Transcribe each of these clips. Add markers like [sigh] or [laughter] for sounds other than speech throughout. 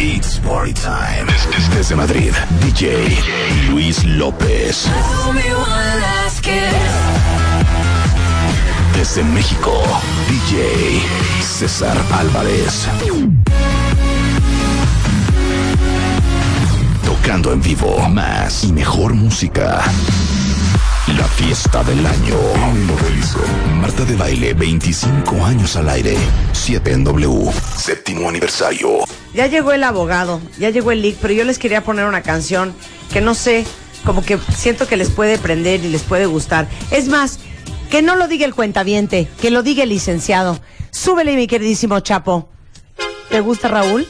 It's Party Time. Desde Madrid, DJ Luis López. Desde México, DJ César Álvarez. Tocando en vivo más y mejor música. La fiesta del año. Marta de Baile, 25 años al aire. 7 en W. Séptimo aniversario. Ya llegó el abogado, ya llegó el leak, pero yo les quería poner una canción que no sé, como que siento que les puede prender y les puede gustar. Es más, que no lo diga el cuentaviente, que lo diga el licenciado. Súbele, mi queridísimo Chapo. ¿Te gusta, Raúl?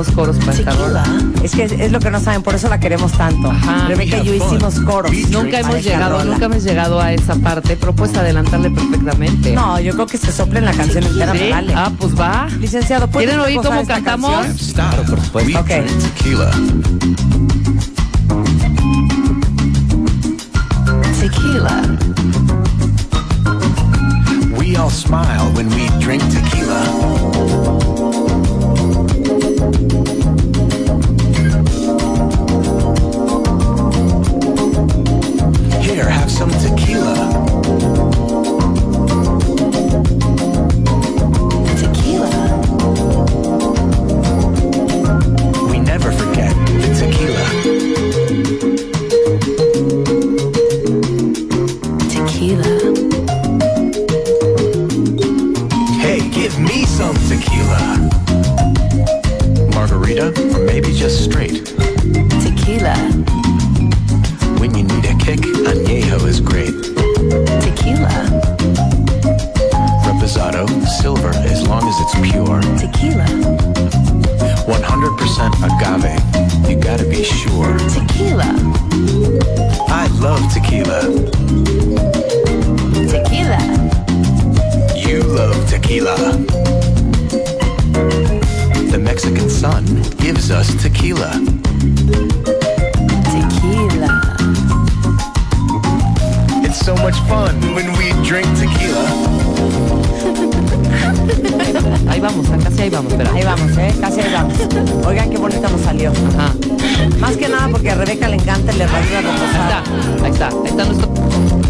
Hicimos coros para esta rola. Es que es, es lo que no saben, por eso la queremos tanto. Ajá. Rebeca y yo hicimos coros. Nunca hemos llegado, rola. nunca hemos llegado a esa parte, pero puedes adelantarle perfectamente. No, yo creo que se soplen la canción entera, me ¿Sí? vale. Ah, pues va. Licenciado, ¿puedes ¿Quieren oír cómo cantamos? Stop. por supuesto. Ok. tequila. Tequila. We all smile when we drink tequila. Here, have some tequila. Just straight. Tequila. When you need a kick, añejo is great. Tequila. Reposado, silver, as long as it's pure. Tequila. 100% agave, you gotta be sure. Tequila. I love tequila. Tequila. You love tequila. Gives us tequila. Tequila. It's so much fun when we drink tequila. [laughs] Ahí vamos, casi ahí vamos, espera. Ahí vamos, ¿eh? Casi ahí vamos. Oigan qué bonita nos salió. Ajá. Más que nada porque a Rebeca le encanta el herradura Ahí reposada. está, ahí está, ahí está nuestro.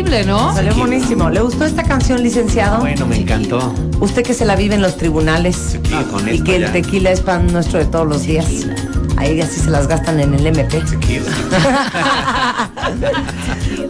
Increíble, ¿no? Salió buenísimo. ¿Le gustó esta canción, licenciado? Bueno, me encantó. Usted que se la vive en los tribunales No, con y que el ya. tequila es pan nuestro de todos los días. Ahí así se las gastan en el MP. Tequila.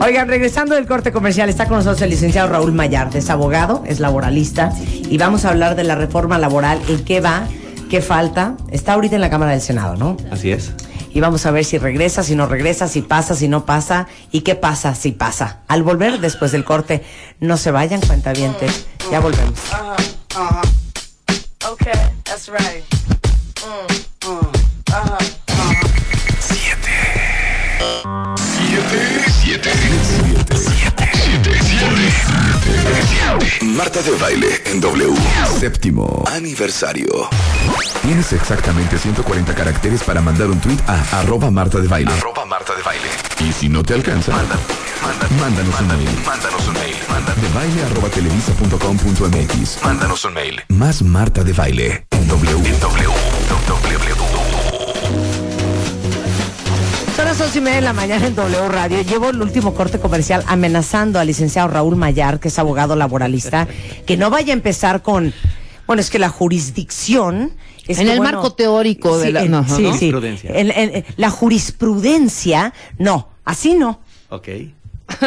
[laughs] Oigan, regresando del corte comercial, está con nosotros el licenciado Raúl Mayard, es abogado, es laboralista, y vamos a hablar de la reforma laboral, en qué va, qué falta. Está ahorita en la Cámara del Senado, ¿no? Así es. Y vamos a ver si regresa, si no regresa, si pasa, si no pasa, y qué pasa si pasa. Al volver después del corte, no se vayan, cuentavientes. Ya volvemos. Okay, that's right. Siete. Marta de baile en W. Séptimo aniversario. Tienes exactamente 140 caracteres para mandar un tweet a arroba Marta de baile. Arroba Marta de baile. Y si no te alcanza, mándanos un mail. Mándanos un mail. De baile arroba televisa.com.mx. Mándanos un mail. Más Marta de baile en W. En W. W. Son las las ocho y media de la mañana en W Radio. Llevo el último corte comercial amenazando al licenciado Raúl Mayar, que es abogado laboralista, que no vaya a empezar con, bueno, es que la jurisdicción... es En que, el bueno, marco teórico de sí, la- en- no, sí, ¿no? sí. Jurisprudencia. En- en- la jurisprudencia, no, así no. Ok.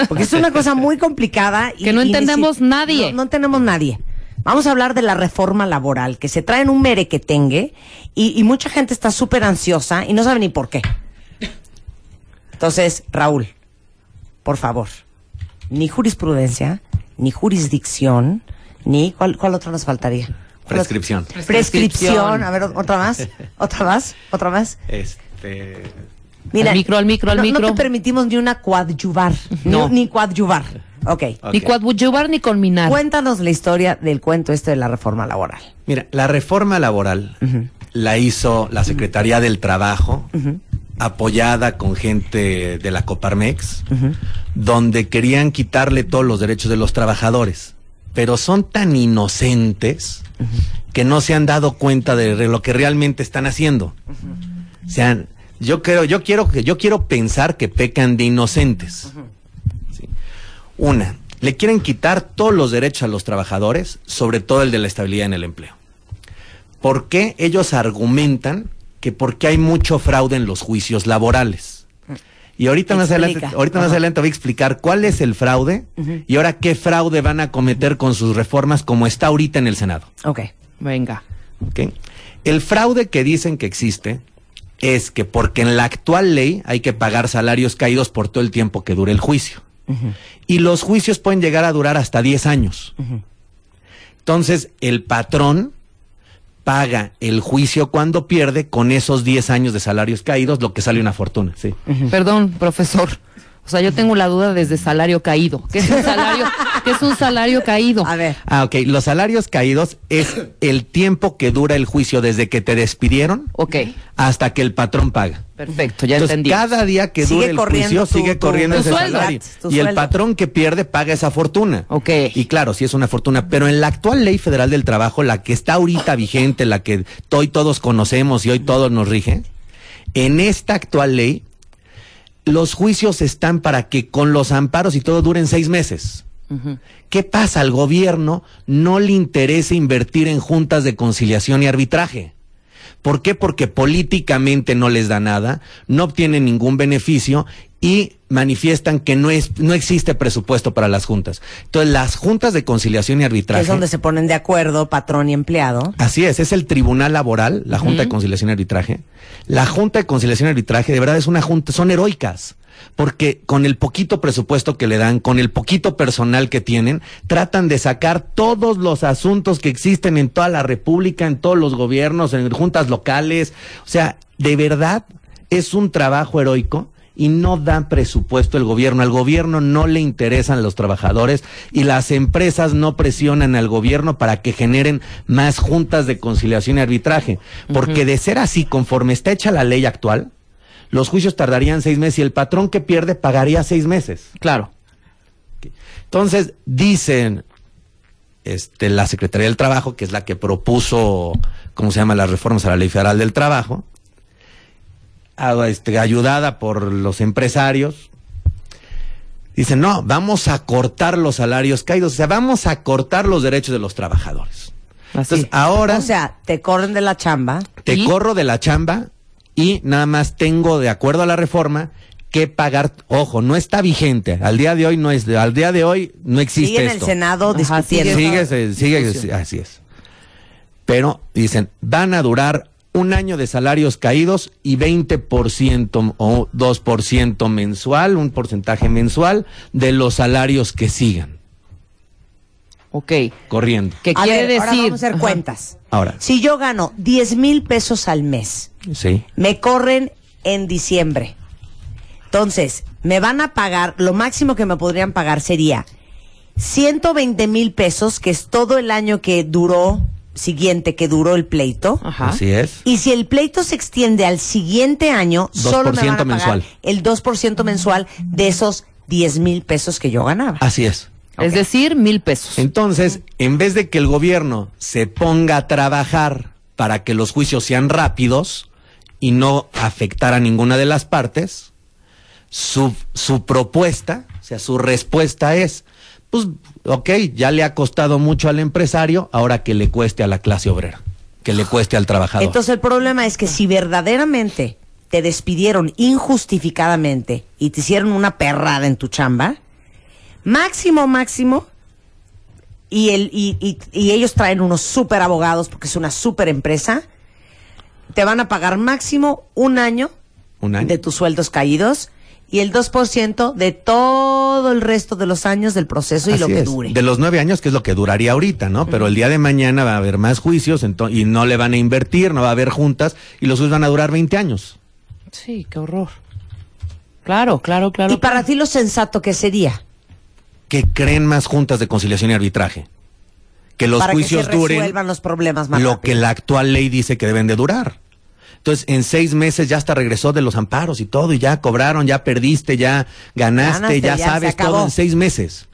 Porque es una cosa muy complicada. [laughs] y- Que no y entendemos si- nadie. No, no entendemos nadie. Vamos a hablar de la reforma laboral, que se trae en un merequetengue y, y mucha gente está súper ansiosa y no sabe ni por qué. Entonces, Raúl, por favor, ni jurisprudencia, ni jurisdicción, ni... ¿Cuál, cuál otro nos faltaría? Prescripción. Prescripción. A ver, otra más. Otra más. Otra más. Este. Al micro, al micro, al no- No micro. te permitimos ni una coadyuvar. No. Ni, ni coadyuvar. Ok. ok. Ni coadyuvar ni culminar. Cuéntanos la historia del cuento este de la reforma laboral. Mira, la reforma laboral la hizo la Secretaría del Trabajo, apoyada con gente de la Coparmex, donde querían quitarle todos los derechos de los trabajadores. Pero son tan inocentes que no se han dado cuenta de lo que realmente están haciendo. O sea, yo creo, yo quiero que, yo quiero pensar que pecan de inocentes. Sí. Una, le quieren quitar todos los derechos a los trabajadores, sobre todo el de la estabilidad en el empleo. ¿Por qué ellos argumentan que porque hay mucho fraude en los juicios laborales? Y ahorita más, adelante, ahorita más adelante voy a explicar cuál es el fraude y ahora qué fraude van a cometer con sus reformas como está ahorita en el Senado. Ok. Venga. El fraude que dicen que existe es que porque en la actual ley hay que pagar salarios caídos por todo el tiempo que dure el juicio. Y los juicios pueden llegar a durar hasta 10 años. Entonces, el patrón paga el juicio cuando pierde con esos 10 años de salarios caídos, lo que sale una fortuna. Sí. Perdón, profesor. O sea, yo tengo la duda desde salario caído. ¿Qué es un [laughs] salario, ¿qué es un salario caído? A ver. Ah, ok. Los salarios caídos es el tiempo que dura el juicio desde que te despidieron Ok, hasta que el patrón paga. perfecto, ya Entonces, entendí. cada día que Sigue dure el juicio tu- sigue corriendo tu ese sueldo. salario. Tu y el patrón que pierde paga esa fortuna. Ok. Y claro, sí es una fortuna, pero en la actual ley federal del trabajo, la que está ahorita vigente, la que hoy todos conocemos y hoy todos nos rige, en esta actual ley, los juicios están para que con los amparos y todo duren seis meses. ¿Qué pasa? Al gobierno no le interesa invertir en juntas de conciliación y arbitraje. ¿Por qué? Porque políticamente no les da nada, no obtienen ningún beneficio y manifiestan que no, es, no existe presupuesto para las juntas. Entonces, las juntas de conciliación y arbitraje... Es donde se ponen de acuerdo patrón y empleado. Así es, es el Tribunal Laboral, la Junta de Conciliación y Arbitraje. La Junta de Conciliación y Arbitraje de verdad es una junta, son heroicas, porque con el poquito presupuesto que le dan, con el poquito personal que tienen, tratan de sacar todos los asuntos que existen en toda la República, en todos los gobiernos, en juntas locales. O sea, de verdad es un trabajo heroico y no dan presupuesto el gobierno. Al gobierno no le interesan los trabajadores y las empresas no presionan al gobierno para que generen más juntas de conciliación y arbitraje. Porque de ser así, conforme está hecha la ley actual, los juicios tardarían seis meses y el patrón que pierde pagaría seis meses. Claro. Entonces, dicen este, la Secretaría del Trabajo, que es la que propuso, ¿cómo se llama?, las reformas a la Ley Federal del Trabajo, a- este, ayudada por los empresarios. Dicen, no, vamos a cortar los salarios caídos, o sea, vamos a cortar los derechos de los trabajadores. Así. Entonces, ahora O sea, te corren de la chamba. te ¿Y? corro de la chamba y nada más tengo, de acuerdo a la reforma, que pagar. Ojo, no está vigente. Al día de hoy no es. Al día de hoy no existe Sigue en el. Senado Ajá, discutiendo. Sigue, sigue, sí, así es. Pero dicen, van a durar un año de salarios caídos y 20% o 2% mensual, un porcentaje mensual de los salarios que sigan Ok. corriendo. ¿Qué A quiere ver, ahora decir? vamos a hacer Ajá. cuentas. Ahora, Si yo gano 10 mil pesos al mes, sí. me corren en diciembre. Entonces, me van a pagar, lo máximo que me podrían pagar sería 120 mil pesos, que es todo el año que duró, siguiente que duró el pleito. Ajá. Así es. Y si el pleito se extiende al siguiente año, solo me van a 2% pagar mensual. el 2% mensual de esos 10 mil pesos que yo ganaba. Así es. Es decir, mil pesos. Entonces, en vez de que el gobierno se ponga a trabajar para que los juicios sean rápidos y no afectar a ninguna de las partes, Su, su propuesta, o sea, su respuesta es, pues, ok, ya le ha costado mucho al empresario, ahora que le cueste a la clase obrera, que le cueste al trabajador. Entonces el problema es que si verdaderamente te despidieron injustificadamente y te hicieron una perrada en tu chamba, máximo, máximo, y, el, y, y- y ellos traen unos super abogados porque es una super empresa, te van a pagar máximo un año, Un año. de tus sueldos caídos y el 2% de todo el resto de los años del proceso y lo que es. dure. De los nueve años, que es lo que duraría ahorita, ¿no? Pero el día de mañana va a haber más juicios y no le van a invertir, no va a haber juntas y los juicios van a durar 20 años. Sí, qué horror. Claro, claro, claro. y para ti lo sensato que sería Que creen más juntas de conciliación y arbitraje. Que los para juicios que se duren los problemas más lo rápido. que la actual ley dice que deben de durar. Entonces, en seis meses ya hasta regresó de los amparos y todo, y ya cobraron, ya perdiste, ya ganaste, Ganaste, ya, sabes todo en seis meses.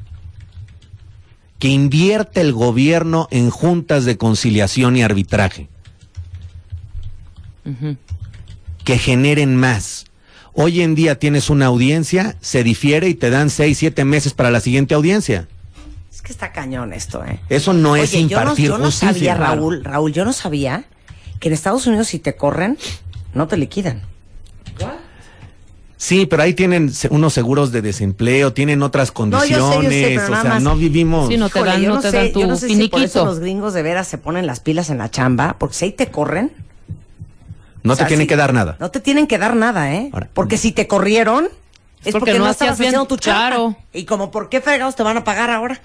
Que invierte el gobierno en juntas de conciliación y arbitraje. Que generen más. Hoy en día tienes una audiencia, se difiere y te dan seis, siete meses para la siguiente audiencia. Es que está cañón esto, ¿eh? Eso no es Oye, yo no, impartir yo no justicia. sabía, Raúl, Raúl, yo no sabía que en Estados Unidos si te corren, no te liquidan. Sí, pero ahí tienen unos seguros de desempleo, tienen otras No, yo sé, condiciones, yo sé, pero o sea, más- no vivimos. Sí, no te Híjole, dan, yo no no te sé, dan tu yo no sé si por eso los gringos de veras se ponen las pilas en la chamba, porque si ahí te corren, No o sea, te tienen si- que dar nada. No te tienen que dar nada, ¿eh? Ahora- porque si te corrieron, es porque porque, no estabas bien, haciendo tu claro. Y como, ¿por qué fregados te van a pagar ahora?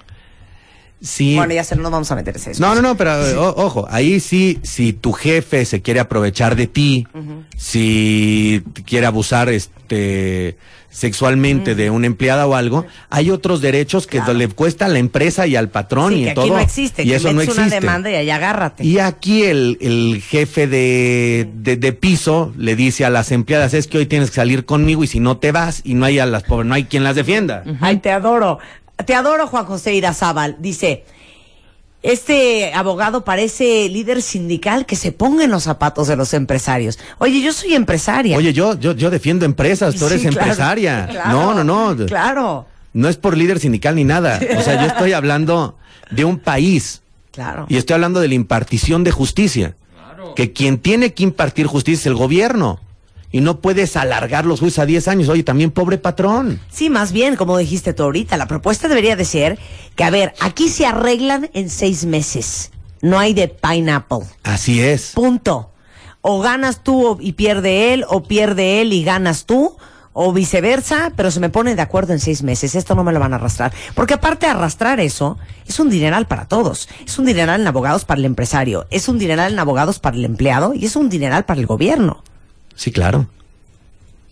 Sí. Bueno, ya se no vamos a meter eso. No, no, no, pero [laughs] o- ojo, ahí sí, si tu jefe se quiere aprovechar de ti, si quiere abusar este sexualmente de una empleada o algo, hay otros derechos que Claro. le cuesta a la empresa y al patrón Sí, y que en aquí todo. no existe, y que eso no metes una existe. demanda y ahí agárrate. Y aquí el, el jefe de, de, de piso le dice a las empleadas, es que hoy tienes que salir conmigo y si no te vas y no hay a las pobres, no hay quien las defienda. Ay, te adoro. Te adoro, Juan José Irazábal. Dice, este abogado parece líder sindical que se ponga en los zapatos de los empresarios. Oye, yo soy empresaria. Oye, yo, yo, yo defiendo empresas, tú eres Sí, claro, empresaria. claro, no, no, no. Claro, No es por líder sindical ni nada. O sea, yo estoy hablando de un país claro. y estoy hablando de la impartición de justicia. Que quien tiene que impartir justicia es el gobierno. Y no puedes alargar los juicios a 10 años. Oye, también pobre patrón. Sí, más bien, como dijiste tú ahorita, la propuesta debería de ser que, a ver, aquí se arreglan en seis meses. No hay de pineapple. Así es. Punto. O ganas tú y pierde él, o pierde él y ganas tú, o viceversa, pero se me ponen de acuerdo en seis meses. Esto no me lo van a arrastrar. Porque aparte de arrastrar eso, es un dineral para todos. Es un dineral en abogados para el empresario, es un dineral en abogados para el empleado y es un dineral para el gobierno. Sí, claro.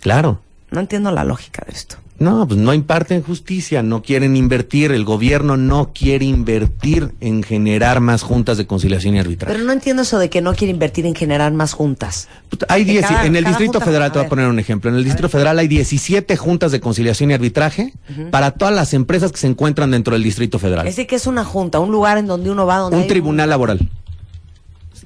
Claro. No entiendo la lógica de esto. No, pues no imparten justicia, no quieren invertir, el gobierno no quiere invertir en generar más juntas de conciliación y arbitraje. Pero no entiendo eso de que no quiere invertir en generar más juntas. Puta, Hay 10 cada- en el Distrito junta- Federal, te voy a poner un ejemplo. En el Distrito Federal hay 17 juntas de conciliación y arbitraje para todas las empresas que se encuentran dentro del Distrito Federal. Es de que es una junta, un lugar en donde uno va donde Un hay tribunal laboral.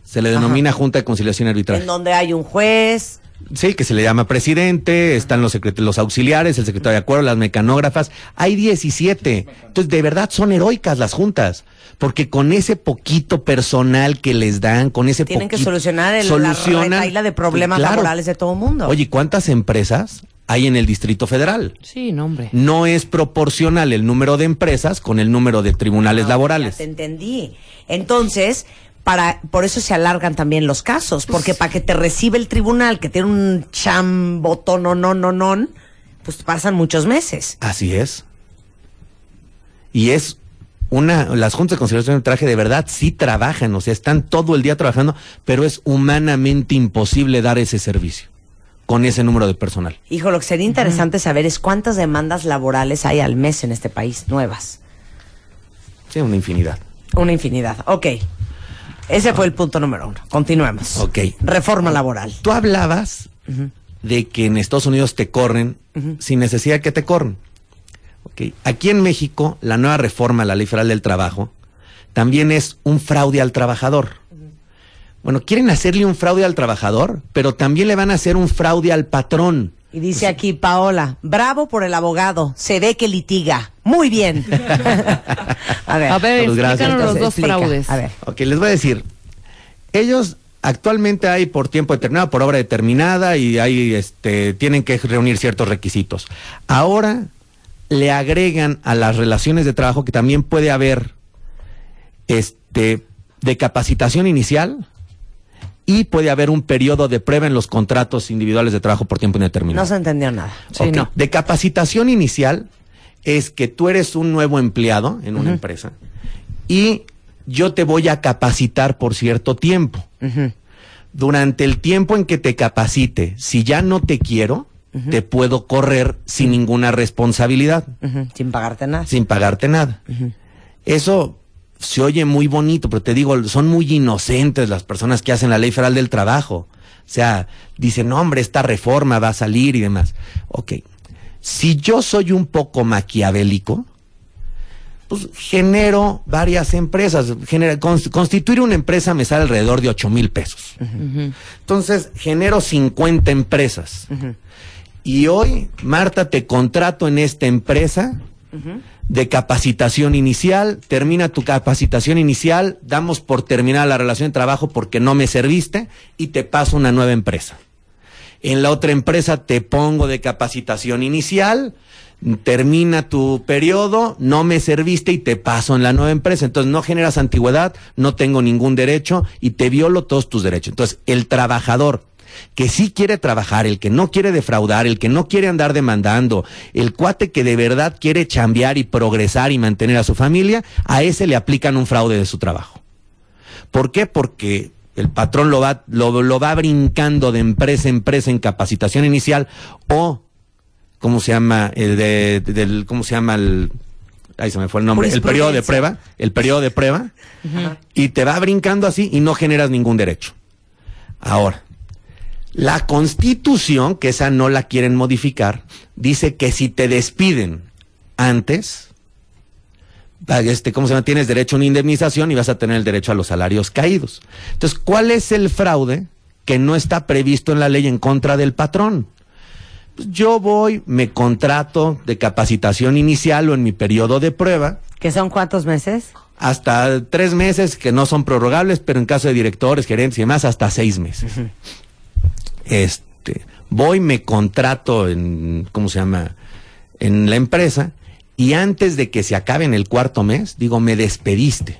Se le denomina Junta de Conciliación y Arbitraje. en donde hay un juez. Sí, que se le llama presidente, están los, los auxiliares, el secretario de acuerdo, las mecanógrafas. Hay 17. Entonces, de verdad son heroicas las juntas. Porque con ese poquito personal que les dan, con ese Tienen que poquito- solucionar el, la retaíla de problemas Claro. laborales de todo el mundo. Oye, ¿cuántas empresas hay en el Distrito Federal? Sí, no, hombre. No es proporcional el número de empresas con el número de tribunales Ah, laborales. Ya te entendí. Entonces, para, por eso se alargan también los casos, porque para que te reciba el tribunal, que tiene un chambotón, no, no, no, no, pues pasan muchos meses. Así es. Y es una, las juntas de conciliación de traje de verdad sí trabajan, o sea, están todo el día trabajando, pero es humanamente imposible dar ese servicio con ese número de personal. Hijo, lo que sería interesante saber es cuántas demandas laborales hay al mes en este país, nuevas. Sí, una infinidad. Una infinidad. Ok. Ese fue el punto número uno. Continuemos. Ok. Reforma laboral. Tú hablabas de que en Estados Unidos te corren sin necesidad de que te corren. Ok. Aquí en México, la nueva reforma a la Ley Federal del Trabajo también es un fraude al trabajador. Bueno, quieren hacerle un fraude al trabajador, pero también le van a hacer un fraude al patrón. Y dice aquí Paola, bravo por el abogado, se ve que litiga. Muy bien. [laughs] a ver, A ver, los dos explica. fraudes. A ver. Ok, les voy a decir. Ellos actualmente hay por tiempo determinado, por obra determinada y hay, este, tienen que reunir ciertos requisitos. Ahora le agregan a las relaciones de trabajo que también puede haber, este, de capacitación inicial y puede haber un periodo de prueba en los contratos individuales de trabajo por tiempo indeterminado. No se entendió nada. Sí, Ok, no. De capacitación inicial es que tú eres un nuevo empleado en una empresa y yo te voy a capacitar por cierto tiempo. Durante el tiempo en que te capacite, si ya no te quiero, te puedo correr sin ninguna responsabilidad, Sin pagarte nada. sin pagarte nada. Eso se oye muy bonito, pero te digo, son muy inocentes las personas que hacen la ley federal del trabajo. O sea, dicen, no, hombre, esta reforma va a salir y demás. Ok. Si yo soy un poco maquiavélico, pues genero varias empresas. Genera- cons- constituir una empresa me sale alrededor de 8 mil pesos. Entonces, genero 50 empresas. Y hoy, Marta, te contrato en esta empresa de capacitación inicial, termina tu capacitación inicial, damos por terminada la relación de trabajo porque no me serviste y te paso una nueva empresa. En la otra empresa te pongo de capacitación inicial, termina tu periodo, no me serviste y te paso en la nueva empresa. Entonces no generas antigüedad, no tengo ningún derecho y te violo todos tus derechos. Entonces el trabajador que sí quiere trabajar, el que no quiere defraudar, el que no quiere andar demandando, el cuate que de verdad quiere chambear y progresar y mantener a su familia, a ese le aplican un fraude de su trabajo. ¿Por qué? Porque el patrón lo va, lo, lo va brincando de empresa en empresa en capacitación inicial o, ¿cómo se llama? El de, de- del, ¿Cómo se llama el... Ahí se me fue el nombre. El periodo de prueba. El periodo de prueba. Y te va brincando así y no generas ningún derecho. Ahora, la constitución, que esa no la quieren modificar, dice que si te despiden antes, este, ¿cómo se llama? Tienes derecho a una indemnización y vas a tener el derecho a los salarios caídos. Entonces, ¿cuál es el fraude que no está previsto en la ley en contra del patrón? Pues yo voy, me contrato de capacitación inicial o en mi periodo de prueba, ¿Que son cuántos meses? hasta tres meses que no son prorrogables, pero en caso de directores, gerentes y demás, hasta seis meses. Este, voy, me contrato en, ¿cómo se llama? En la empresa y antes de que se acabe en el cuarto mes, digo, me despediste.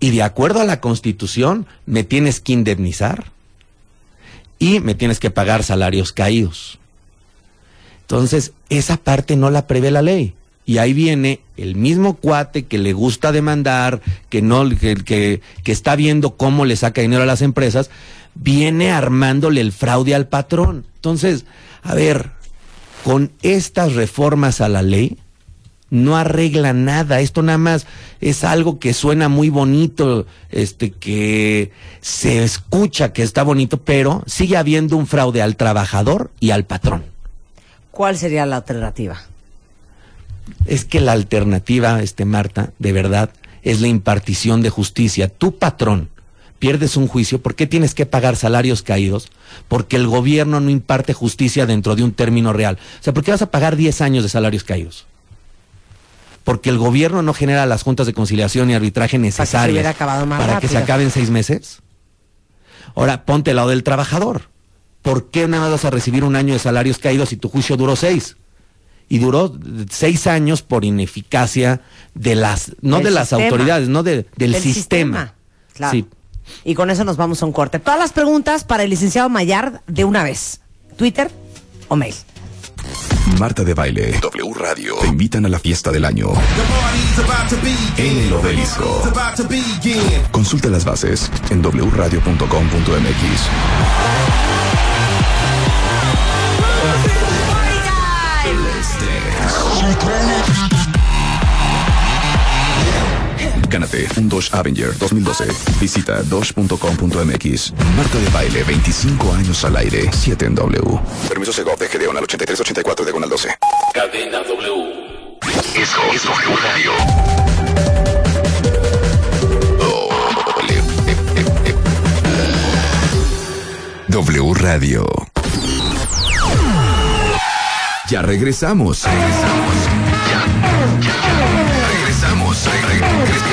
Y de acuerdo a la constitución, me tienes que indemnizar y me tienes que pagar salarios caídos. Entonces, esa parte no la prevé la ley. Y ahí viene el mismo cuate que le gusta demandar, que no, que, que, que está viendo cómo le saca dinero a las empresas, viene armándole el fraude al patrón. Entonces, a ver, con estas reformas a la ley, no arregla nada. Esto nada más es algo que suena muy bonito, este, que se escucha que está bonito, pero sigue habiendo un fraude al trabajador y al patrón. ¿Cuál sería la alternativa? Es que la alternativa, este Marta, de verdad, es la impartición de justicia. Tu patrón pierdes un juicio, ¿por qué tienes que pagar salarios caídos? Porque el gobierno no imparte justicia dentro de un término real. O sea, ¿por qué vas a pagar 10 años de salarios caídos? Porque el gobierno no genera las juntas de conciliación y arbitraje necesarias para que se rápido. acabe en seis meses. Ahora, ponte al lado del trabajador. ¿Por qué nada más vas a recibir un año de salarios caídos si tu juicio duró seis? Y duró seis años por ineficacia de las, no Del de las sistema. autoridades, no de, del, sistema. Claro. Sí. Y con eso nos vamos a un corte. Todas las preguntas para el licenciado Mayard de una vez. Twitter o mail. Marta de Baile, W Radio, te invitan a la fiesta del año en el obelisco. Consulta las bases en wradio.com.mx. Gánate un Dodge Avenger 2012. Visita dodge.com.mx. Marta de Baile, 25 años al aire, 7 en W. Permiso Segov de GD1 al 8384 de 12. Cadena W. Eso es W Radio. W Radio. Ya regresamos. Regresamos. Ya, ya, ya. Regresamos. Re- re- regresamos.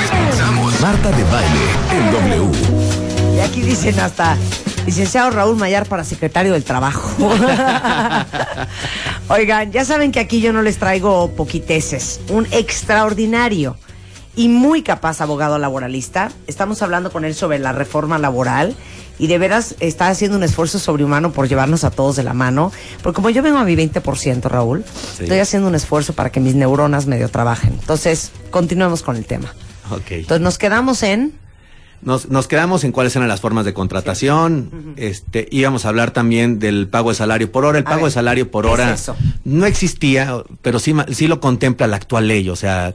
Marta de baile en W. Y aquí dicen hasta licenciado Raúl Mayar para secretario del Trabajo. [laughs] Oigan, ya saben que aquí yo no les traigo poquiteces. Un extraordinario y muy capaz abogado laboralista. Estamos hablando con él sobre la reforma laboral y de veras está haciendo un esfuerzo sobrehumano por llevarnos a todos de la mano. Porque como yo vengo a mi 20%, Raúl, estoy haciendo un esfuerzo para que mis neuronas medio trabajen. Entonces, continuemos con el tema. Ok. Entonces, nos quedamos en... Nos, nos quedamos en cuáles eran las formas de contratación. Este, íbamos a hablar también del pago de salario por hora. El pago ver, de salario por ¿qué es hora no existía, pero sí, sí lo contempla la actual ley. O sea,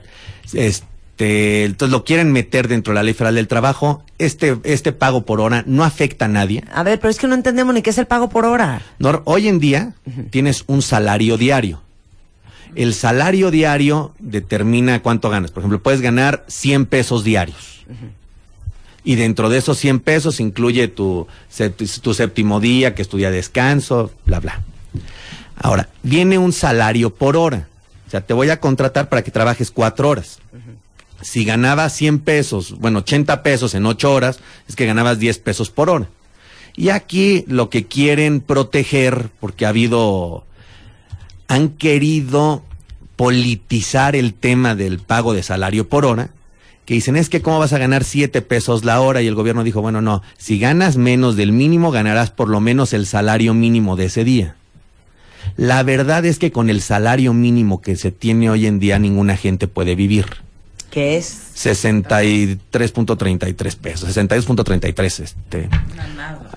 este, entonces lo quieren meter dentro de la ley federal del trabajo. Este, este pago por hora no afecta a nadie. A ver, pero es que no entendemos ni qué es el pago por hora. Hoy en día tienes un salario diario. El salario diario determina cuánto ganas. Por ejemplo, puedes ganar 100 pesos diarios. Y dentro de esos 100 pesos incluye tu, tu séptimo día, que estudia descanso, bla, bla. Ahora, viene un salario por hora. O sea, te voy a contratar para que trabajes cuatro horas. Si ganabas 100 pesos, bueno, 80 pesos en 8 horas, es que ganabas 10 pesos por hora. Y aquí lo que quieren proteger, porque ha habido, han querido politizar el tema del pago de salario por hora, que dicen es que cómo vas a ganar 7 pesos la hora y el gobierno dijo, bueno, no, si ganas menos del mínimo, ganarás por lo menos el salario mínimo de ese día. La verdad es que con el salario mínimo que se tiene hoy en día ninguna gente puede vivir. ¿Qué es? 63.33 pesos, 62.33, este.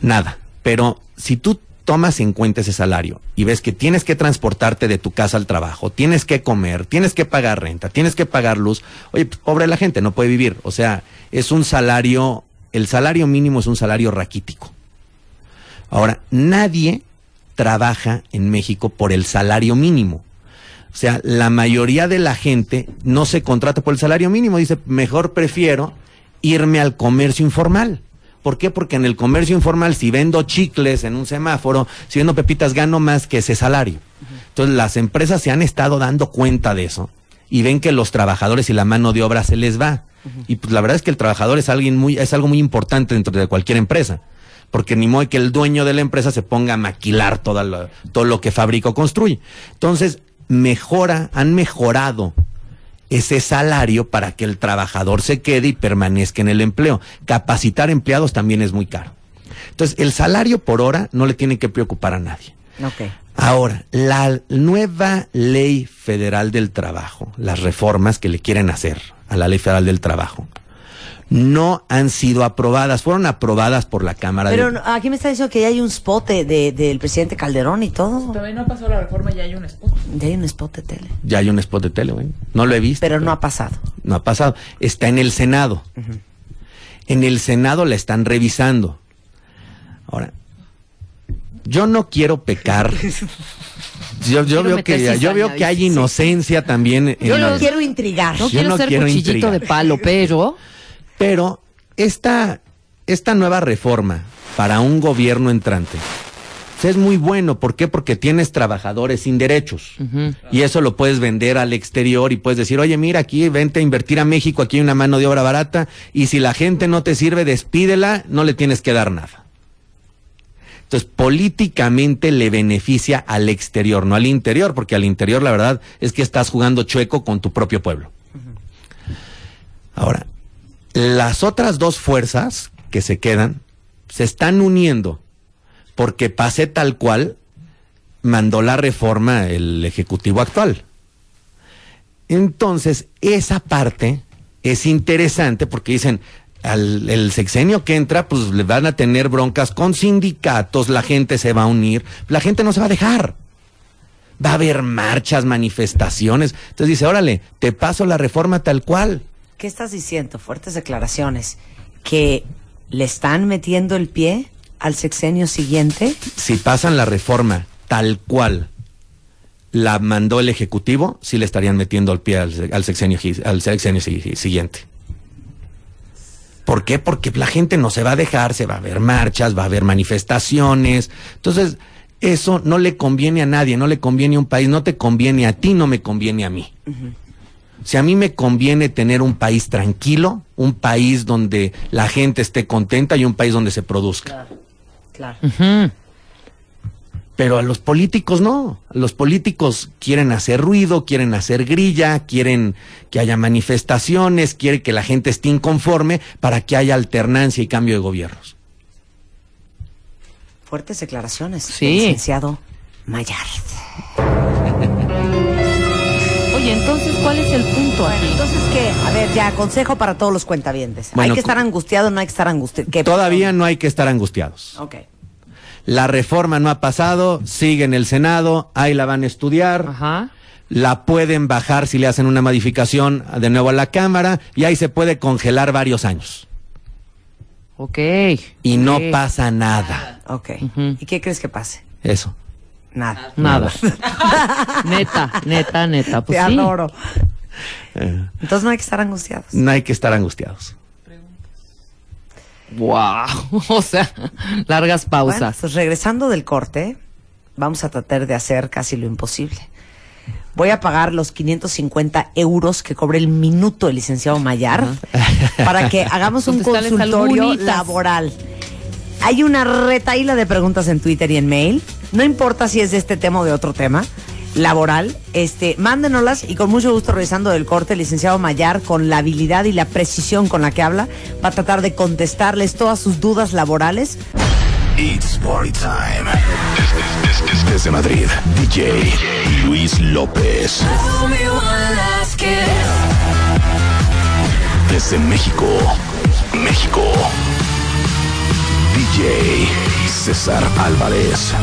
Nada. Pero si tú tomas en cuenta ese salario y ves que tienes que transportarte de tu casa al trabajo, tienes que comer, tienes que pagar renta, tienes que pagar luz, oye, pues, pobre la gente, no puede vivir. O sea, es un salario, el salario mínimo es un salario raquítico. Ahora, nadie trabaja en México por el salario mínimo. O sea, la mayoría de la gente no se contrata por el salario mínimo. Dice, mejor prefiero irme al comercio informal. ¿Por qué? Porque en el comercio informal, si vendo chicles en un semáforo, si vendo pepitas, gano más que ese salario. Entonces, las empresas se han estado dando cuenta de eso y ven que los trabajadores y la mano de obra se les va. Y pues la verdad es que el trabajador es alguien muy, es algo muy importante dentro de cualquier empresa. Porque ni modo que el dueño de la empresa se ponga a maquilar toda la- todo lo que fabrica o construye. Entonces, mejora, han mejorado ese salario para que el trabajador se quede y permanezca en el empleo. Capacitar empleados también es muy caro. Entonces, el salario por hora no le tiene que preocupar a nadie. Ahora, la nueva ley federal del trabajo, las reformas que le quieren hacer a la ley federal del trabajo, no han sido aprobadas, fueron aprobadas por la Cámara Pero de... aquí me está diciendo que ya hay un spot de, de- del presidente Calderón y todo. Todavía no pasó la reforma y ya hay un spot. Ya hay un spot de tele. Ya hay un spot de tele, güey. No lo he visto. Pero no ha pasado. No ha pasado. Está en el Senado. En el Senado la están revisando. Ahora, yo no quiero pecar. [laughs] Yo, yo veo que yo veo que hay inocencia también. en Yo no el- quiero intrigar. No Yo quiero no ser quiero cuchillito intrigar. de palo, pero Pero esta, esta nueva reforma para un gobierno entrante es muy bueno. ¿Por qué? Porque tienes trabajadores sin derechos. Y eso lo puedes vender al exterior y puedes decir, oye, mira, aquí vente a invertir a México, aquí hay una mano de obra barata. Y si la gente no te sirve, despídela, no le tienes que dar nada. Entonces, políticamente le beneficia al exterior, no al interior, porque al interior la verdad es que estás jugando chueco con tu propio pueblo. Ahora, las otras dos fuerzas que se quedan se están uniendo porque pase tal cual mandó la reforma el Ejecutivo actual. Entonces, esa parte es interesante porque dicen, al el sexenio que entra, pues le van a tener broncas con sindicatos, la gente se va a unir, la gente no se va a dejar. Va a haber marchas, manifestaciones. Entonces dice, órale, te paso la reforma tal cual. ¿Qué estás diciendo? Fuertes declaraciones. ¿Que le están metiendo el pie al sexenio siguiente? si pasan la reforma tal cual la mandó el Ejecutivo, sí le estarían metiendo el pie al, al sexenio, al sexenio si- siguiente. ¿Por qué? Porque la gente no se va a dejar, se va a ver marchas, va a haber manifestaciones. Entonces, Eso no le conviene a nadie, no le conviene a un país, no te conviene a ti, no me conviene a mí. Si a mí me conviene tener un país tranquilo, un país donde la gente esté contenta y un país donde se produzca. Claro. Ujú. Pero a los políticos no. Los políticos quieren hacer ruido, quieren hacer grilla, quieren que haya manifestaciones, quieren que la gente esté inconforme para que haya alternancia y cambio de gobiernos. Fuertes declaraciones. Sí. licenciado Mayar. Oye, entonces, ¿cuál es el punto aquí? Entonces, ¿qué? A ver, ya, consejo para todos los cuentavientes. Bueno, ¿Hay que estar cu- angustiado no hay que estar angustiado? ¿Qué? Todavía no hay que estar angustiados. Ok. La reforma no ha pasado, sigue en el Senado, ahí la van a estudiar. Ajá. La pueden bajar si le hacen una modificación de nuevo a la Cámara y ahí se puede congelar varios años. Ok. Y no pasa nada. Ok. ¿Y qué crees que pase? Eso. Nada. Nada. neta, neta, neta. Pues Te sí. adoro. Eh, Entonces no hay que estar angustiados. no hay que estar angustiados. Wow. [laughs] O sea, largas Bueno, pausas. pues regresando del corte, vamos a tratar de hacer casi lo imposible. Voy a pagar los 550 euros que cobre el minuto el licenciado Mayar para que hagamos un Contestarles consultorio laboral. Hay una retaíla de preguntas en Twitter y en mail. No importa si es de este tema o de otro tema laboral. Este, mándenoslas y con mucho gusto regresando del corte, el licenciado Mayar, con la habilidad y la precisión con la que habla, va a tratar de contestarles todas sus dudas laborales It's party time. Desde Madrid, DJ Luis López. Desde México, México. DJ César Álvarez.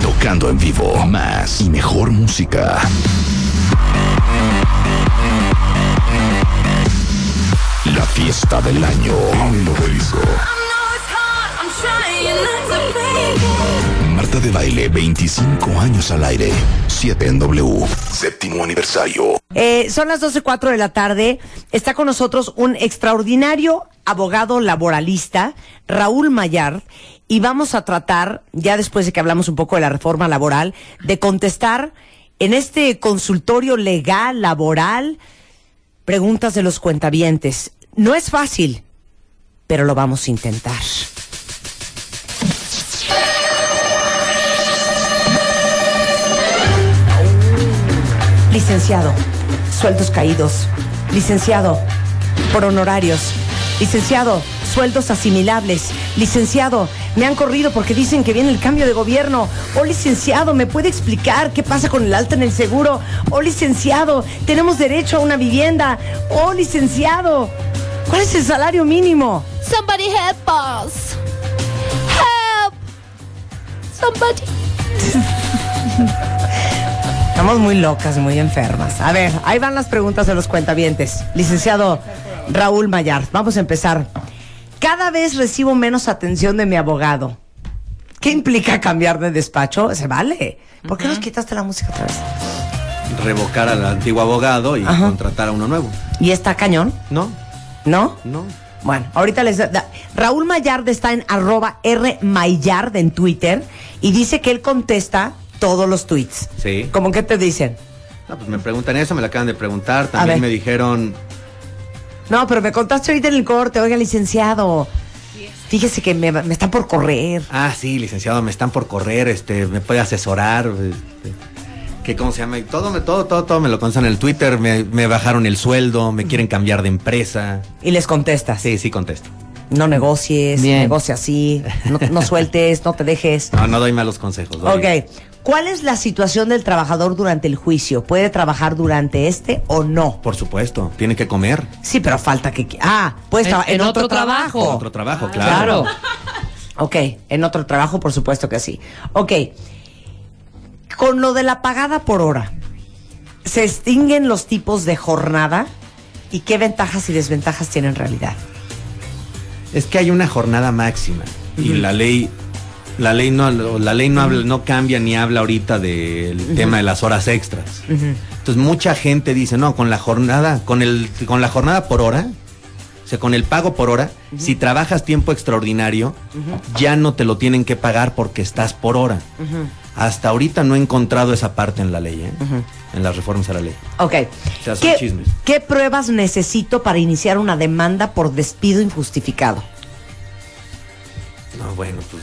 Tocando en vivo más y mejor música. La fiesta del año en el obelisco. De Baile, 25 años al aire. 7 en W. Séptimo aniversario. Eh, son las 12.04 de la tarde. Está con nosotros un extraordinario abogado laboralista, Raúl Mayar, y vamos a tratar, ya después de que hablamos un poco de la reforma laboral, de contestar en este consultorio legal, laboral, preguntas de los cuentavientes. No es fácil, pero lo vamos a intentar. Licenciado, sueldos caídos. Licenciado, por honorarios. Licenciado, sueldos asimilables. Licenciado, me han corrido porque dicen que viene el cambio de gobierno. Oh, licenciado, ¿me puede explicar qué pasa con el alta en el seguro? Oh, licenciado, tenemos derecho a una vivienda. Oh, licenciado, ¿cuál es el salario mínimo? Somebody help us. Help. Somebody. [laughs] Estamos muy locas, muy enfermas. A ver, ahí van las preguntas de los cuentavientes. Licenciado Raúl Mayar, vamos a empezar. Cada vez recibo menos atención de mi abogado. ¿Qué implica cambiar de despacho? Se vale. ¿Por qué nos quitaste la música otra vez? Revocar al antiguo abogado y Ajá. contratar a uno nuevo. ¿Y está cañón? No, ¿No? no. Bueno, ahorita les da- da- Raúl Mayard está en arroba R Mayard en Twitter y dice que él contesta todos los tweets. Sí. ¿Cómo que te dicen? No, pues me preguntan eso, me lo acaban de preguntar. También me dijeron, No, pero me contaste ahorita en el corte, oiga, licenciado. Fíjese que me, me están por correr. ah, sí, licenciado, me están por correr, este, me puede asesorar. Este, que cómo se llama, Y todo, me, todo, todo, todo me lo contestan en el Twitter, me, me bajaron el sueldo, me quieren cambiar de empresa. Y les contestas. Sí, sí contesto. No negocies, Bien. negocia así, no, no sueltes, no te dejes. No, no doy malos consejos. doy- Ok. ¿Cuál es la situación del trabajador durante el juicio? ¿Puede trabajar durante este o no? Por supuesto, tiene que comer. Sí, pero falta que... Ah, puede En- trabajar en, en otro, otro trabajo. trabajo. Otro trabajo, claro. Claro. Ok, en otro trabajo, por supuesto que sí. Ok, con lo de la pagada por hora, ¿se extinguen los tipos de jornada? ¿Y qué ventajas y desventajas tiene en realidad? Es que hay una jornada máxima y la ley la ley no la ley no habla, no cambia ni habla ahorita del tema de las horas extras. Entonces mucha gente dice, "No, con la jornada, con el con la jornada por hora O sea, con el pago por hora, si trabajas tiempo extraordinario, ya no te lo tienen que pagar porque estás por hora. Hasta ahorita no he encontrado esa parte en la ley, ¿eh? en las reformas a la ley. Ok. O sea, son ¿Qué, chismes. qué pruebas necesito para iniciar una demanda por despido injustificado? No, bueno, pues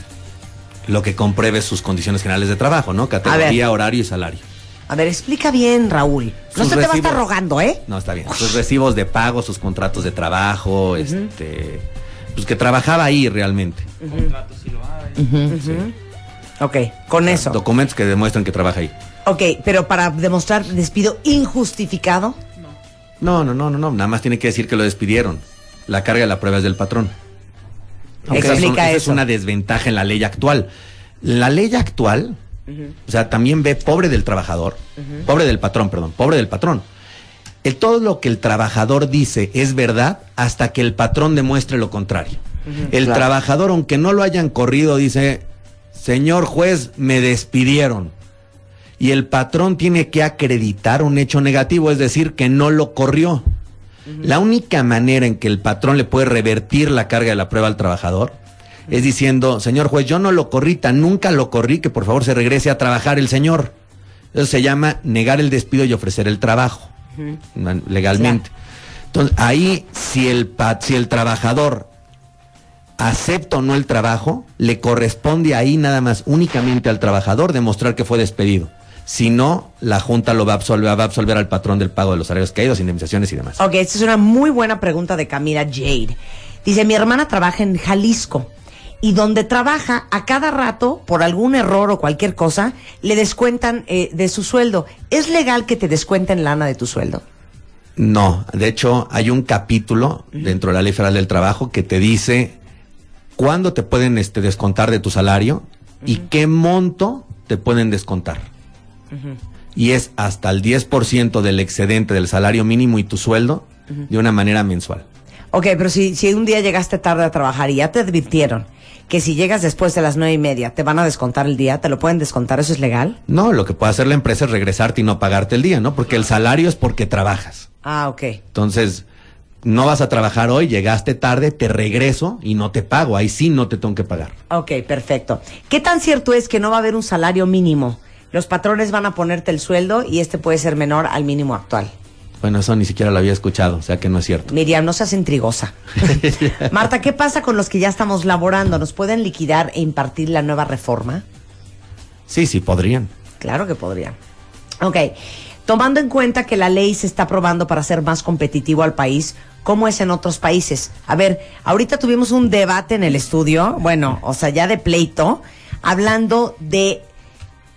lo que compruebe sus condiciones generales de trabajo, ¿no? Categoría, horario y salario. A ver, explica bien, Raúl. No Sus se te va a estar rogando, ¿eh? No, está bien. Sus recibos de pago, sus contratos de trabajo, este, pues que trabajaba ahí realmente. Ok, con eso. Documentos que demuestran que trabaja ahí. Ok, pero para demostrar despido injustificado. No, no, no, no, no. Nada más tiene que decir que lo despidieron. La carga de la prueba es del patrón. Esa Explica esa es eso. una desventaja en la ley actual. La ley actual, o sea, también ve pobre del trabajador, pobre del patrón, perdón, pobre del patrón. El, todo lo que el trabajador dice es verdad hasta que el patrón demuestre lo contrario. el claro. trabajador, aunque no lo hayan corrido, dice, señor juez, me despidieron. Y el patrón tiene que acreditar un hecho negativo, es decir, que no lo corrió. La única manera en que el patrón le puede revertir la carga de la prueba al trabajador es diciendo, señor juez, yo no lo corrí, tan nunca lo corrí, que por favor se regrese a trabajar el señor. Eso se llama negar el despido y ofrecer el trabajo, legalmente. Entonces, ahí, si el, si el trabajador acepta o no el trabajo, le corresponde ahí nada más únicamente al trabajador demostrar que fue despedido. Si no, la Junta lo va a absolver, va a absolver al patrón del pago de los salarios caídos, indemnizaciones y demás. Ok, esta es una muy buena pregunta de Camila Jade. Dice, mi hermana trabaja en Jalisco y donde trabaja a cada rato, por algún error o cualquier cosa, le descuentan eh, de su sueldo. ¿Es legal que te descuenten lana de tu sueldo? No, de hecho hay un capítulo dentro de la Ley Federal del Trabajo que te dice cuándo te pueden este, descontar de tu salario y qué monto te pueden descontar. Y es hasta el 10% del excedente del salario mínimo y tu sueldo de una manera mensual. Ok, pero si, si un día llegaste tarde a trabajar y ya te advirtieron que si llegas después de las nueve y media te van a descontar el día, ¿te lo pueden descontar? ¿Eso es legal? No, lo que puede hacer la empresa es regresarte y no pagarte el día, ¿no? Porque el salario es porque trabajas. Ah, ok. Entonces, no vas a trabajar hoy, llegaste tarde, te regreso y no te pago. Ahí sí no te tengo que pagar. Ok, perfecto. ¿Qué tan cierto es que no va a haber un salario mínimo? Los patrones van a ponerte el sueldo y este puede ser menor al mínimo actual. Bueno, eso ni siquiera lo había escuchado, o sea que no es cierto. Miriam, no seas intrigosa. [laughs] Marta, ¿qué pasa con los que ya estamos laborando? ¿Nos pueden liquidar e impartir la nueva reforma? Sí, sí, podrían. Claro que podrían. Ok, tomando en cuenta que la ley se está aprobando para hacer más competitivo al país, ¿cómo es en otros países? A ver, ahorita tuvimos un debate en el estudio, bueno, o sea, ya de pleito, hablando de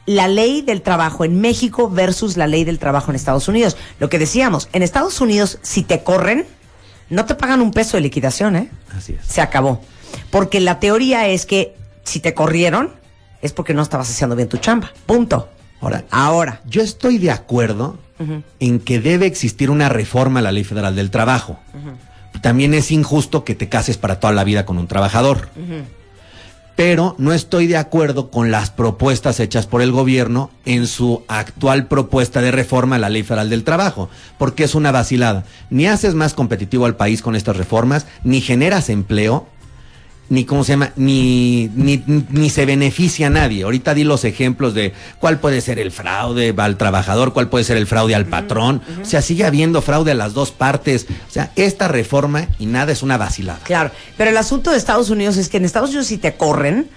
la ley del trabajo en México versus la ley del trabajo en Estados Unidos. Lo que decíamos, en Estados Unidos, si te corren, no te pagan un peso de liquidación, ¿eh? Así es. Se acabó. Porque la teoría es que si te corrieron, es porque no estabas haciendo bien tu chamba. Punto. Ahora, Ahora. yo estoy de acuerdo en que debe existir una reforma a la Ley Federal del Trabajo. También es injusto que te cases para toda la vida con un trabajador. Pero no estoy de acuerdo con las propuestas hechas por el gobierno en su actual propuesta de reforma a la Ley Federal del Trabajo, porque es una vacilada. Ni haces más competitivo al país con estas reformas, ni generas empleo, ni cómo se llama, ni, ni, ni se beneficia a nadie. Ahorita di los ejemplos de cuál puede ser el fraude al trabajador, cuál puede ser el fraude al patrón. O sea, sigue habiendo fraude a las dos partes. O sea, esta reforma y nada es una vacilada. Claro. Pero el asunto de Estados Unidos es que en Estados Unidos si te corren,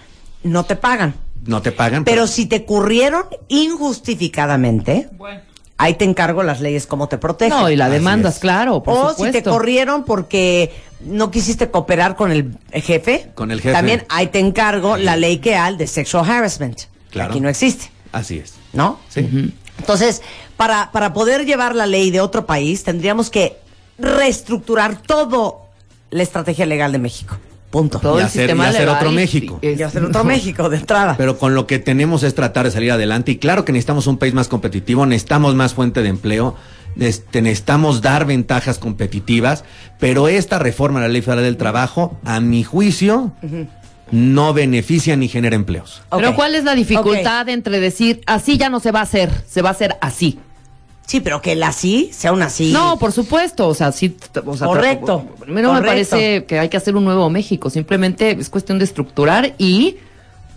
no te pagan. No te pagan. Pero si te corrieron injustificadamente, Bueno, ahí te encargo las leyes cómo te protegen. No, y la demandas, claro, por o supuesto. si te corrieron porque no quisiste cooperar con el jefe. Con el jefe. También ahí te encargo la ley que hay de sexual harassment. Claro. Aquí no existe, Así es. ¿no? Sí. Entonces, para, para poder llevar la ley de otro país, tendríamos que reestructurar todo la estrategia legal de México. Punto. Todo Y el hacer- sistema y hacer legal otro México. Y hacer otro México de entrada. Pero con lo que tenemos es tratar de salir adelante. Y claro que necesitamos un país más competitivo, necesitamos más fuente de empleo, este, necesitamos dar ventajas competitivas. Pero esta reforma a la Ley Federal del Trabajo, a mi juicio, no beneficia ni genera empleos. Pero. ¿cuál es la dificultad entre decir así ya no se va a hacer, se va a hacer así? Sí, pero que el así sea un así. No, por supuesto, o sea, sí, o sea, Correcto, Primero me correcto. parece que hay que hacer un nuevo México, simplemente es cuestión de estructurar y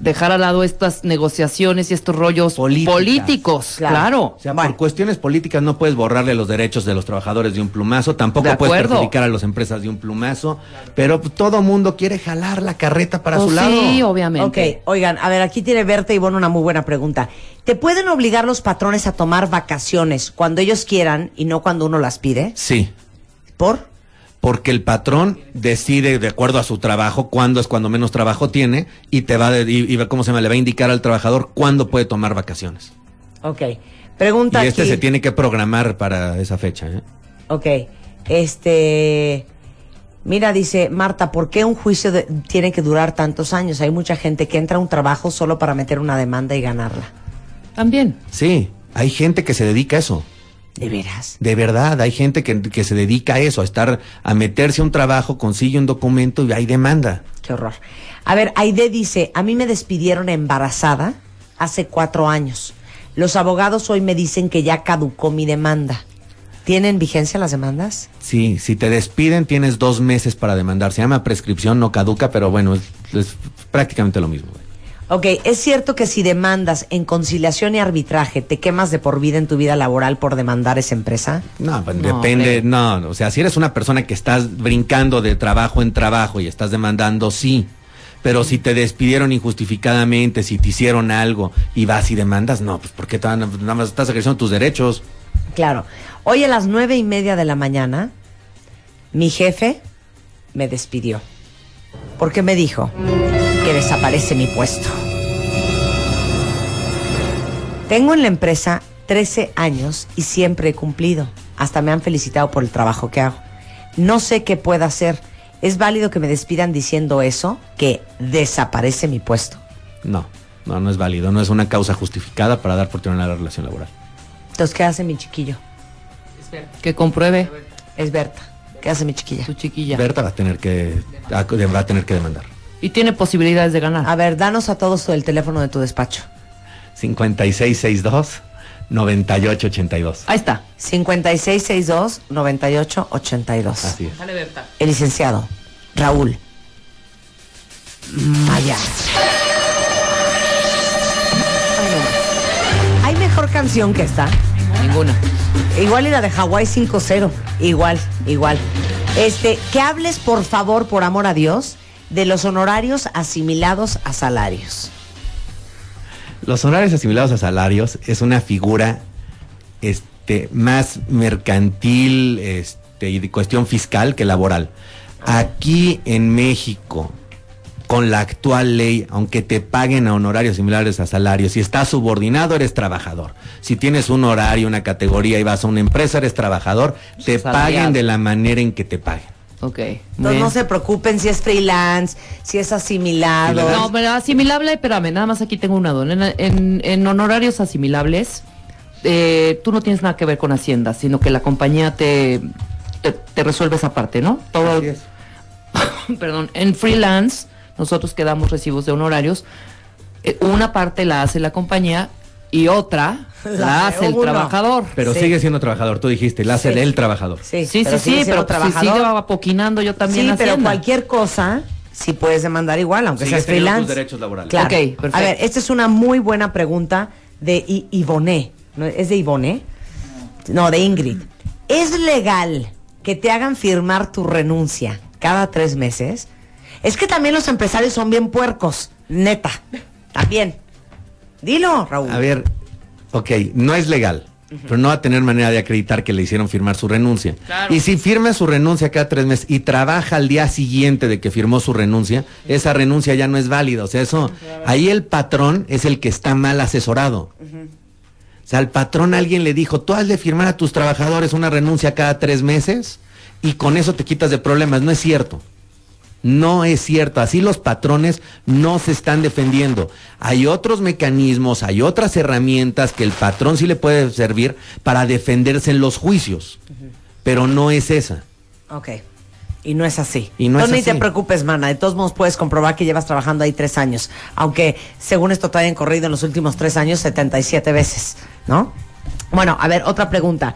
dejar al lado estas negociaciones y estos rollos Políticas. políticos, Claro. claro. O sea, Bueno. por cuestiones políticas no puedes borrarle los derechos de los trabajadores de un plumazo, tampoco De puedes perjudicar a las empresas de un plumazo, pero todo mundo quiere jalar la carreta para Pues su lado. Sí, obviamente. Ok, oigan, a ver, aquí tiene Berta Ivonne una muy buena pregunta. ¿Te pueden obligar los patrones a tomar vacaciones cuando ellos quieran y no cuando uno las pide? Sí, ¿Por? Porque el patrón decide de acuerdo a su trabajo cuándo es cuando menos trabajo tiene y te va de- y, cómo se le va a indicar al trabajador cuándo puede tomar vacaciones. Ok. Pregunta y este aquí. se tiene que programar para esa fecha. ¿eh? Ok. Este. Mira, dice Marta, ¿por qué un juicio de- tiene que durar tantos años? Hay mucha gente que entra a un trabajo solo para meter una demanda y ganarla. También. Sí, hay gente que se dedica a eso. ¿De veras? De verdad, hay gente que, que se dedica a eso, a estar, a meterse a un trabajo, consigue un documento y hay demanda. Qué horror. A ver, Aide dice, a mí me despidieron embarazada hace cuatro años. Los abogados hoy me dicen que ya caducó mi demanda. ¿Tienen vigencia las demandas? Sí, si te despiden tienes dos meses para demandar. Se llama prescripción, no caduca, pero bueno, es, es prácticamente lo mismo. güey. Ok, ¿es cierto que si demandas en conciliación y arbitraje te quemas de por vida en tu vida laboral por demandar esa empresa? No, pues No, depende, no, o sea, si eres una persona que estás brincando de trabajo en trabajo y estás demandando, sí. Pero si te despidieron injustificadamente, si te hicieron algo y vas y demandas, no, pues porque nada más estás ejerciendo tus derechos. Claro. Hoy a las nueve y media de la mañana, mi jefe me despidió. Porque me dijo que desaparece mi puesto. Tengo en la empresa 13 años y siempre he cumplido. Hasta me han felicitado por el trabajo que hago. No sé qué pueda hacer. ¿Es válido que me despidan diciendo eso? Que desaparece mi puesto. No, no, no es válido, no es una causa justificada para dar por terminar la relación laboral. Entonces, ¿qué hace mi chiquillo? Que compruebe Es Berta. ¿Qué hace mi chiquilla? su chiquilla. Berta va a tener que va a tener que demandar. Y tiene posibilidades de ganar. A ver, danos a todos el teléfono de tu despacho. 5662 9882. Ahí está. 5662-9882. Así es. Dale, Berta. El licenciado Raúl Maya. Hay mejor canción que esta. Ninguna. Igual y la de Hawái 5-0. Igual, igual. Este, que hables, por favor, por amor a Dios, de los honorarios asimilados a salarios. Los honorarios asimilados a salarios es una figura este, más mercantil este, y de cuestión fiscal que laboral. Aquí en México, con la actual ley, aunque te paguen a honorarios similares a salarios, si estás subordinado eres trabajador. Si tienes un horario, una categoría y vas a una empresa, eres trabajador, te paguen de la manera en que te paguen. Ok. Entonces bien. no se preocupen si es freelance, si es asimilado. No, pero asimilable, espérame, nada más aquí tengo una duda. En, en- en honorarios asimilables, eh, tú no tienes nada que ver con Hacienda, sino que la compañía te, te, te resuelve esa parte, ¿no? Todo, Así es. [coughs] perdón, en freelance, nosotros que damos recibos de honorarios, eh, una parte la hace la compañía y otra [laughs] la, La hace el uno. trabajador. Pero Sí. sigue siendo trabajador, tú dijiste, la hace Sí. el trabajador. Sí, Sí, pero sí, sigue sí, pero si sigue trabajador. apoquinando yo también Sí, pero cualquier cosa sí puedes demandar igual, aunque seas freelance. tus derechos laborales. Claro. Ok, perfecto. A ver, esta es una muy buena pregunta de I- Ivone. ¿No? ¿Es de Ivone? No, de Ingrid. ¿Es legal que te hagan firmar tu renuncia cada tres meses? Es que también los empresarios son bien puercos, neta. También. Dilo, Raúl. A ver, ok, no es legal, pero no va a tener manera de acreditar que le hicieron firmar su renuncia. Y si firma su renuncia cada tres meses y trabaja al día siguiente de que firmó su renuncia, esa renuncia ya no es válida. O sea, eso, ahí el patrón es el que está mal asesorado. O sea, al patrón alguien le dijo, tú has de firmar a tus trabajadores una renuncia cada tres meses y con eso te quitas de problemas. No es cierto. No es cierto, así los patrones no se están defendiendo. Hay otros mecanismos, hay otras herramientas que el patrón sí le puede servir para defenderse en los juicios, pero no es esa. Ok. Y no es así. Y no es Entonces, ni así. te preocupes, mana. De todos modos, puedes comprobar que llevas trabajando ahí tres años. Aunque, según esto, te hayan corrido en los últimos tres años 77 veces, ¿no? Bueno, a ver, otra pregunta.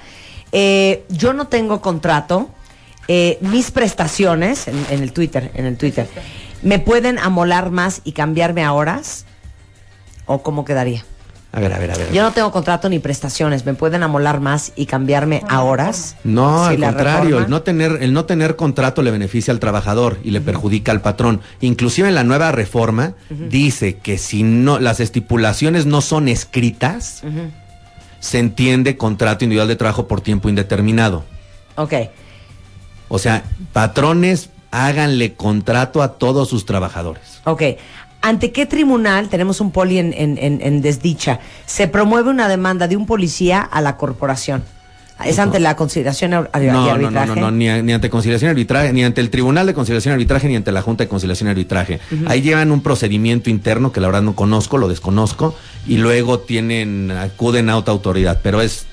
Eh, yo no tengo contrato. Eh, mis prestaciones, en, en el Twitter, en el Twitter, ¿me pueden amolar más y cambiarme a horas? ¿O cómo quedaría? A ver, a ver, a ver. Yo no tengo contrato ni prestaciones. ¿Me pueden amolar más y cambiarme a horas? No, Sí, al contrario, el no tener el no tener contrato le beneficia al trabajador y le perjudica al patrón. Inclusive en la nueva reforma dice que si no las estipulaciones no son escritas, se entiende contrato individual de trabajo por tiempo indeterminado. Ok. O sea, patrones háganle contrato a todos sus trabajadores. Ok. ¿Ante qué tribunal, tenemos un poli en, en- en- en desdicha, se promueve una demanda de un policía a la corporación? ¿Es ante la consideración ar- y No, no, no, arbitraje? no, no, ni, ni ante conciliación y arbitraje, ni ante el Tribunal de Conciliación y Arbitraje, ni ante la Junta de Conciliación y Arbitraje. Ahí llevan un procedimiento interno que la verdad no conozco, lo desconozco, y luego tienen, acuden a otra autoridad, pero es,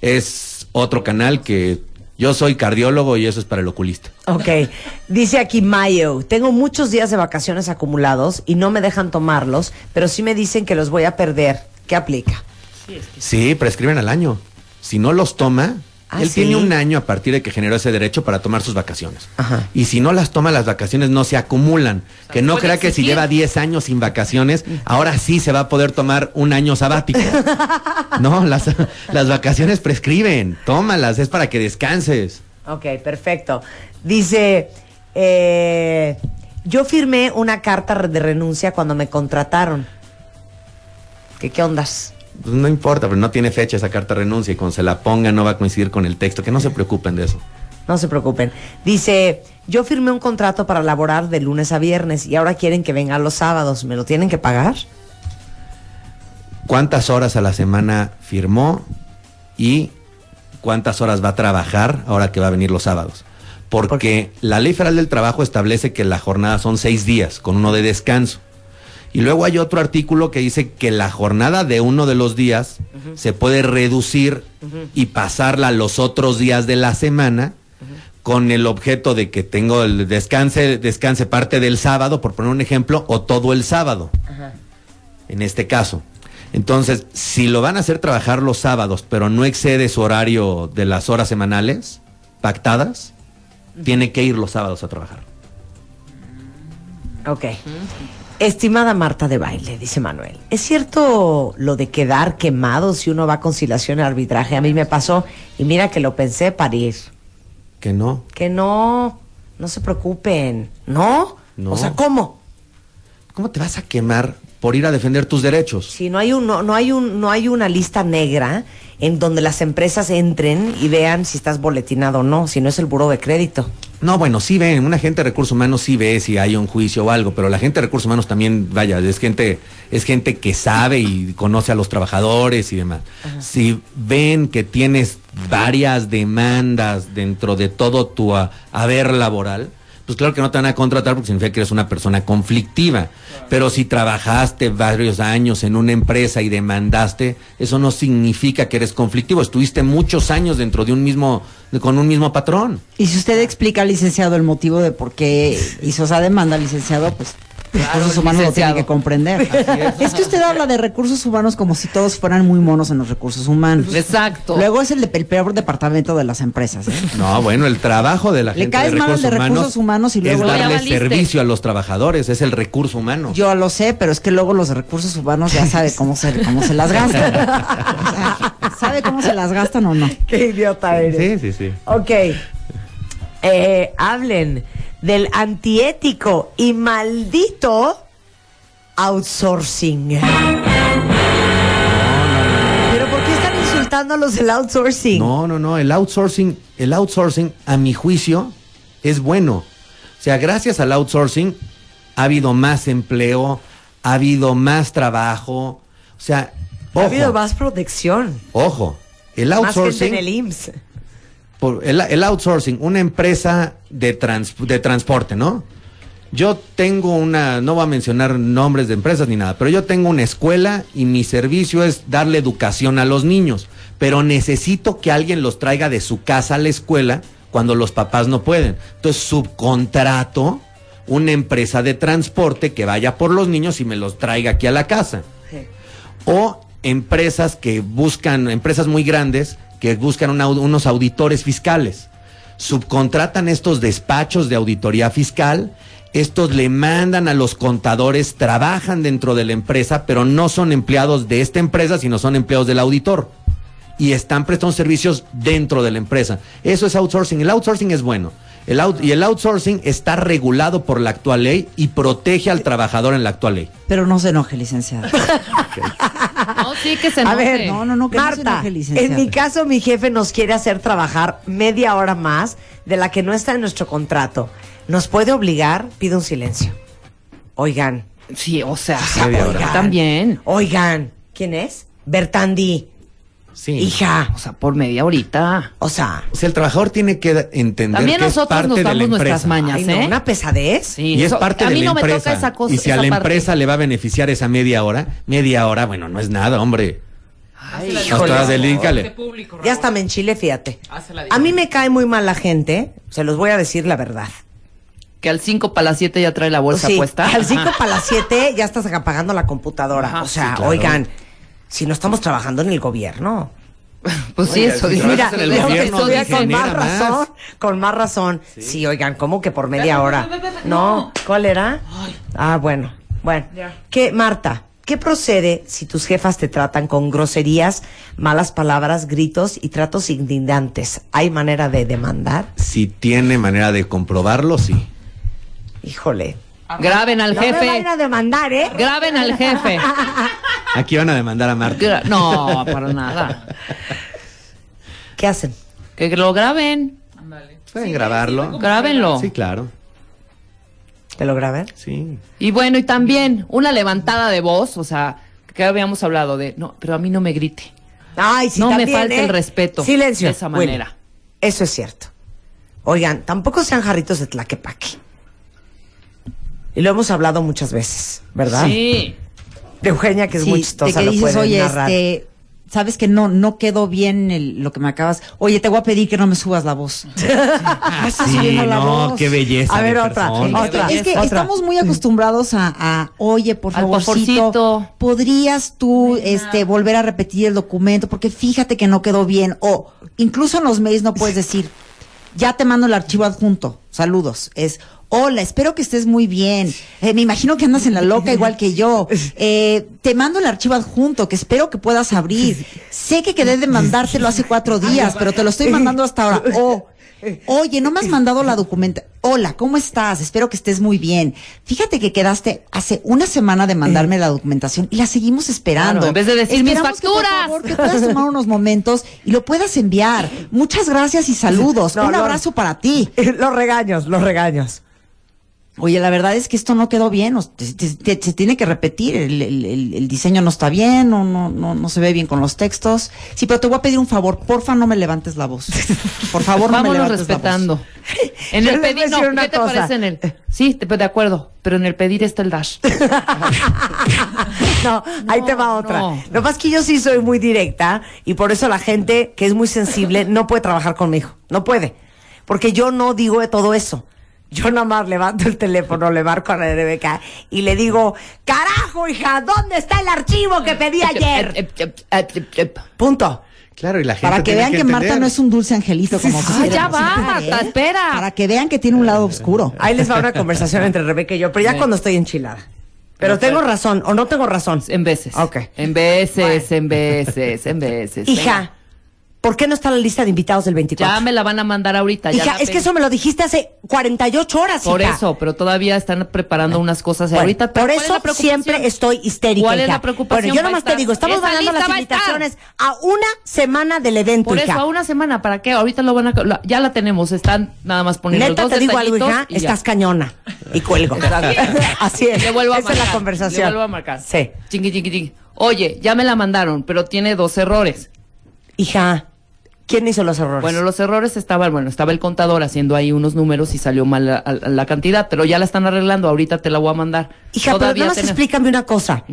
es otro canal que yo soy cardiólogo y eso es para el oculista. Ok. Dice aquí Mayo, tengo muchos días de vacaciones acumulados y no me dejan tomarlos, pero sí me dicen que los voy a perder. ¿Qué aplica? Sí, prescriben al año. Si no los toma, Ah, él ¿sí? tiene un año a partir de que generó ese derecho para tomar sus vacaciones. Ajá. Y si no las toma, las vacaciones no se acumulan. que no crea que si lleva 10 años sin vacaciones, ahora sí se va a poder tomar un año sabático. [laughs] no, las, las vacaciones prescriben. Tómalas, es para que descanses. Ok, perfecto. Dice, eh, yo firmé una carta de renuncia cuando me contrataron. ¿Qué, qué ondas? Pues no importa, pero no tiene fecha esa carta de renuncia y cuando se la ponga no va a coincidir con el texto. Que no se preocupen de eso. No se preocupen. Dice, yo firmé un contrato para laborar de lunes a viernes y ahora quieren que venga los sábados. ¿Me lo tienen que pagar? cuántas horas a la semana firmó y cuántas horas va a trabajar ahora que va a venir los sábados. Porque la ley federal del trabajo establece que la jornada son seis días con uno de descanso. Y luego hay otro artículo que dice que la jornada de uno de los días se puede reducir y pasarla los otros días de la semana con el objeto de que tengo el descanse, descanse parte del sábado, por poner un ejemplo, o todo el sábado. En este caso. Entonces, si lo van a hacer trabajar los sábados, pero no excede su horario de las horas semanales pactadas, tiene que ir los sábados a trabajar. Ok. Estimada Marta de baile, dice Manuel, ¿es cierto lo de quedar quemado si uno va a conciliación y arbitraje? A mí me pasó y mira que lo pensé para ir. Que no. Que no, no se preocupen. ¿No? No. O sea, ¿cómo? ¿Cómo te vas a quemar por ir a defender tus derechos? Si no hay un, no, no hay un, no hay una lista negra en donde las empresas entren y vean si estás boletinado o no, si no es el buro de crédito. No, bueno, sí ven, una gente de recursos humanos sí ve si hay un juicio o algo, pero la gente de recursos humanos también, vaya, es gente, es gente que sabe y conoce a los trabajadores y demás. Si ven que tienes varias demandas dentro de todo tu haber laboral, pues claro que no te van a contratar porque significa que eres una persona conflictiva. Pero si trabajaste varios años en una empresa y demandaste, eso no significa que eres conflictivo. Estuviste muchos años dentro de un mismo, con un mismo patrón. Y si usted explica al licenciado el motivo de por qué hizo esa demanda, licenciado, pues recursos humanos lo tiene que comprender. Es. que usted habla de recursos humanos como si todos fueran muy monos en los recursos humanos. Exacto. Luego es el, de- el peor departamento de las empresas. ¿eh? No, bueno, el trabajo de la Le gente caes de mal al de recursos humanos y luego- es darle servicio a los trabajadores, es el recurso humano. Yo lo sé, pero es que luego los recursos humanos ya sabe cómo se, cómo se las gastan. O sea, ¿Sabe cómo se las gastan o no? Qué idiota eres. Sí, sí, sí. Ok. Eh, hablen del antiético y maldito outsourcing. Pero ¿por qué están insultando a los del outsourcing? No, no, no, el outsourcing, el outsourcing a mi juicio es bueno. O sea, gracias al outsourcing ha habido más empleo, ha habido más trabajo, o sea, ha habido más protección. ojo, el Más gente outsourcing en el IMSS. Por el, el outsourcing, una empresa de, trans- de transporte, ¿no? Yo tengo una, no voy a mencionar nombres de empresas ni nada, pero yo tengo una escuela y mi servicio es darle educación a los niños, pero necesito que alguien los traiga de su casa a la escuela cuando los papás no pueden. Entonces subcontrato una empresa de transporte que vaya por los niños y me los traiga aquí a la casa. O empresas que buscan, empresas muy grandes, que buscan una- unos auditores fiscales. Subcontratan estos despachos de auditoría fiscal, estos le mandan a los contadores, trabajan dentro de la empresa, pero no son empleados de esta empresa, sino son empleados del auditor. Y están prestando servicios dentro de la empresa. Eso es outsourcing. El outsourcing es bueno. El out- y el outsourcing está regulado por la actual ley y protege al trabajador en la actual ley. Pero no se enoje, licenciada. [laughs] [laughs] No, sí que se A enoje. ver, No, no, no, que no se Marta, enoje, licenciada. en mi caso mi jefe nos quiere hacer trabajar media hora más de la que no está en nuestro contrato. ¿Nos puede obligar? Pido un silencio. Oigan, Sí, o sea, oigan, también. oigan, ¿quién es? Bertandi. Sí. Hija, O sea, por media horita. o sea, O sea, el trabajador tiene que entender También que es nosotros parte nos de la damos nuestras empresa. mañas, ay, no, ¿eh? una pesadez. Sí, Y es parte a de mí la no me empresa. toca esa cosa. y si a la parte. empresa le va a beneficiar esa media hora, media hora, bueno, no es nada, hombre. Ay, Hasta dedícale. Ya hasta me enchile, fíjate. Hazla A mí me cae muy mal la gente, se los voy a decir la verdad. Que al 5 para las 7 ya trae la bolsa Sí, puesta. Al 5 para las 7 ya estás apagando la computadora. Ajá, o sea, sí, claro. oigan, si no estamos trabajando en el gobierno. [laughs] Pues sí, eso si dice. trabajas en el gobierno. Estudia con más. razón, con más razón. Sí. oigan, ¿cómo que por media hora? No, ¿cuál era? Ah, bueno, bueno. ¿Qué, Marta? ¿Qué procede si tus jefas te tratan con groserías, malas palabras, gritos y tratos indignantes? ¿Hay manera de demandar? Si tiene manera de comprobarlo, sí. Híjole. Graben al No me jefe. vayan a demandar, ¿eh? Graben al jefe. [laughs] Aquí van a demandar a Marta. Gra- No, para nada. ¿Qué hacen? Que lo graben. Pueden grabarlo. Grábenlo. Sí, claro. ¿Te lo graben? Sí. Y bueno, y también una levantada de voz, o sea, que habíamos hablado de, no, pero a mí no me grite. Ay, sí, No me falte ¿eh? el respeto Silencio. de esa manera. Eso es cierto. Oigan, tampoco sean jarritos de tlaquepaque. Y lo hemos hablado muchas veces, ¿verdad? Sí. De Eugenia, que es Sí, muy de chistosa, que lo dices, puede oye, narrar. este, sabes que no, no quedó bien el- lo que me acabas. Oye, te voy a pedir que no me subas la voz. [laughs] Sí, [laughs] la no, voz. qué belleza. A ver, de otra, persona. otra. Es que Otra. estamos muy acostumbrados a, a, oye, por favorcito. ¿podrías tú este, volver a repetir el documento? Porque fíjate que no quedó bien. O incluso en los mails no puedes decir, ya te mando el archivo adjunto. Saludos. Es, hola, espero que estés muy bien. Eh, me imagino que andas en la loca igual que yo. Eh, te mando el archivo adjunto que espero que puedas abrir. Sé que quedé de mandártelo hace cuatro días, pero te lo estoy mandando hasta ahora. [laughs] O, oye, no me has mandado la documenta. Hola, ¿cómo estás? Espero que estés muy bien. Fíjate que quedaste hace una semana de mandarme la documentación y la seguimos esperando. Claro, en vez de decir, "Mis que, facturas". por favor, que puedas tomar unos momentos y lo puedas enviar. Muchas gracias y saludos. [laughs] No, Un abrazo para ti. [laughs] Los regaños, los regaños. Oye, la verdad es que esto no quedó bien, se tiene que repetir, el, el- el- el diseño no está bien, no, no, no, no se ve bien con los textos. Sí, pero te voy a pedir un favor, porfa no me levantes la voz. Por favor, no me levantes respetando. la voz. [laughs] En Yo el pedir, no, ¿qué te cosa. parece en el? Sí, te- de acuerdo, pero en el pedir está el dash. [laughs] No, ahí te va otra. no. Lo es que yo sí soy muy directa y por eso la gente que es muy sensible no puede trabajar conmigo. No puede. Porque yo no digo de todo eso. Yo nada más levanto el teléfono, le marco a la Rebeca y le digo, carajo, hija, ¿dónde está el archivo que pedí ayer? Punto. Claro, y la gente. Para que vean que, Marta no es un dulce angelito como Ah, quisiéramos ya va, Marta, ¿eh? espera. Para que vean que tiene un lado oscuro. Ahí les va una [laughs] conversación entre Rebeca y yo, pero ya cuando estoy enchilada. Pero tengo razón o no tengo razón. En veces. Ok. En veces, en veces, en veces. Hija, ¿por qué no está la lista de invitados del 24? Ya me la van a mandar ahorita. ya Hija, la es que eso me lo dijiste hace 48 horas, Por hija. eso, pero todavía están preparando unas cosas Bueno, ahorita. por ¿cuál es eso siempre estoy histérica. ¿Cuál es la preocupación? Bueno, yo nomás te digo, estamos mandando las a invitaciones a una semana del evento, Por hija. eso, a una semana, ¿para qué? Ahorita lo van a... la- ya la tenemos, están nada más poniendo Neta, los te dos digo algo, hija, estás cañona. Y cuelgo. [laughs] Así es. Le vuelvo a Esa marcar. es la conversación. Le vuelvo a marcar. Sí. Chingui, chingui, chingui. Oye, ya me la mandaron, pero tiene dos errores. Hija, ¿quién hizo los errores? Bueno, los errores estaban, bueno, estaba el contador haciendo ahí unos números y salió mal la, la- la cantidad, pero ya la están arreglando, ahorita te la voy a mandar. Hija, pero nada más explícame una cosa.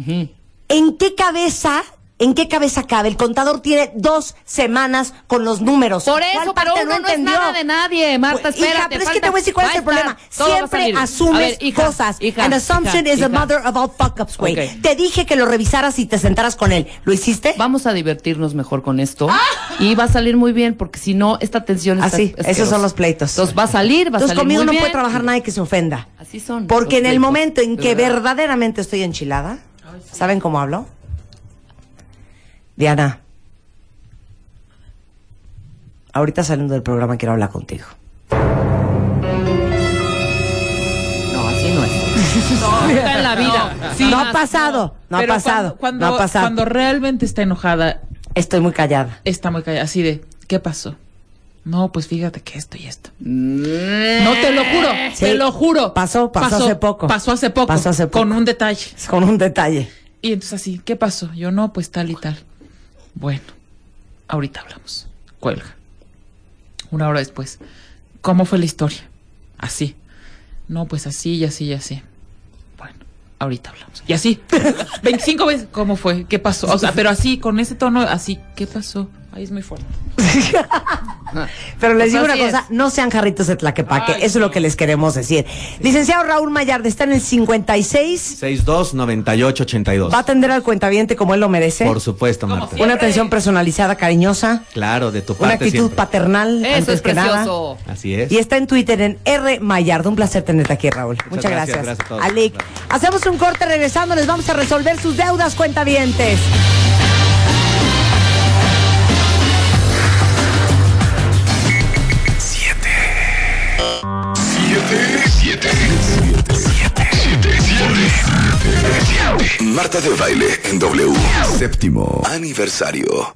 ¿En qué cabeza ¿En qué cabeza cabe? El contador tiene dos semanas con los números. Por ¿Cuál eso, pero uno no, es entendió? nada de nadie, Marta, Pues, espérate. hija, pero es que te voy a decir cuál es el problema. Siempre asumes A ver, hija, cosas. hija, An assumption is the mother of all fuck-ups, güey. Te dije que lo revisaras y te sentaras con él. ¿Lo hiciste? Vamos a divertirnos mejor con esto y va a salir muy bien porque si no esta tensión está Así, esos asquerosa. son los pleitos. Entonces va a salir, va a Entonces salir conmigo muy no bien. puede trabajar nadie que se ofenda. Así son. Porque en el momento en que verdad. verdaderamente estoy enchilada, ¿saben cómo hablo? Diana, ahorita saliendo del programa quiero hablar contigo. No, así no es. [laughs] No, [laughs] nunca en la vida. No, sí. no ha pasado, no, ha pasado, Cuando, no ha pasado. cuando realmente está enojada, Estoy muy callada. está muy callada. Así de, ¿qué pasó? No, pues fíjate que esto y esto. No, te lo juro, Sí. te lo juro. Pasó, pasó hace poco. Pasó hace poco. Pasó hace poco. Con un detalle. Con un detalle. Y entonces así, ¿qué pasó? Yo no, pues tal y tal. Bueno, ahorita hablamos. Cuelga. Una hora después. ¿Cómo fue la historia? Así. No, pues así y así y así. Bueno, ahorita hablamos. Y así. [laughs] 25 veces. ¿Cómo fue? ¿Qué pasó? O sea, pero así, con ese tono, así. ¿Qué pasó? Ahí es muy fuerte. [laughs] Pero les digo una cosa, es. no sean jarritos de tlaquepaque, Ay, eso es lo que les queremos decir. Licenciado Raúl Mayarde está en el 56, 62 98 82. va a atender al cuentaviente como él lo merece. Por supuesto, Marta. Una atención personalizada, cariñosa, Claro, de tu una parte actitud siempre. paternal, Eso antes es que nada. precioso. Así es. Y está en Twitter en R Mayardo. Un placer tenerte aquí, Raúl. Muchas, gracias, gracias. gracias a todos. Alic. Gracias. Hacemos un corte regresando, les vamos a resolver sus deudas, cuentavientes. Marta de baile en W. Séptimo aniversario.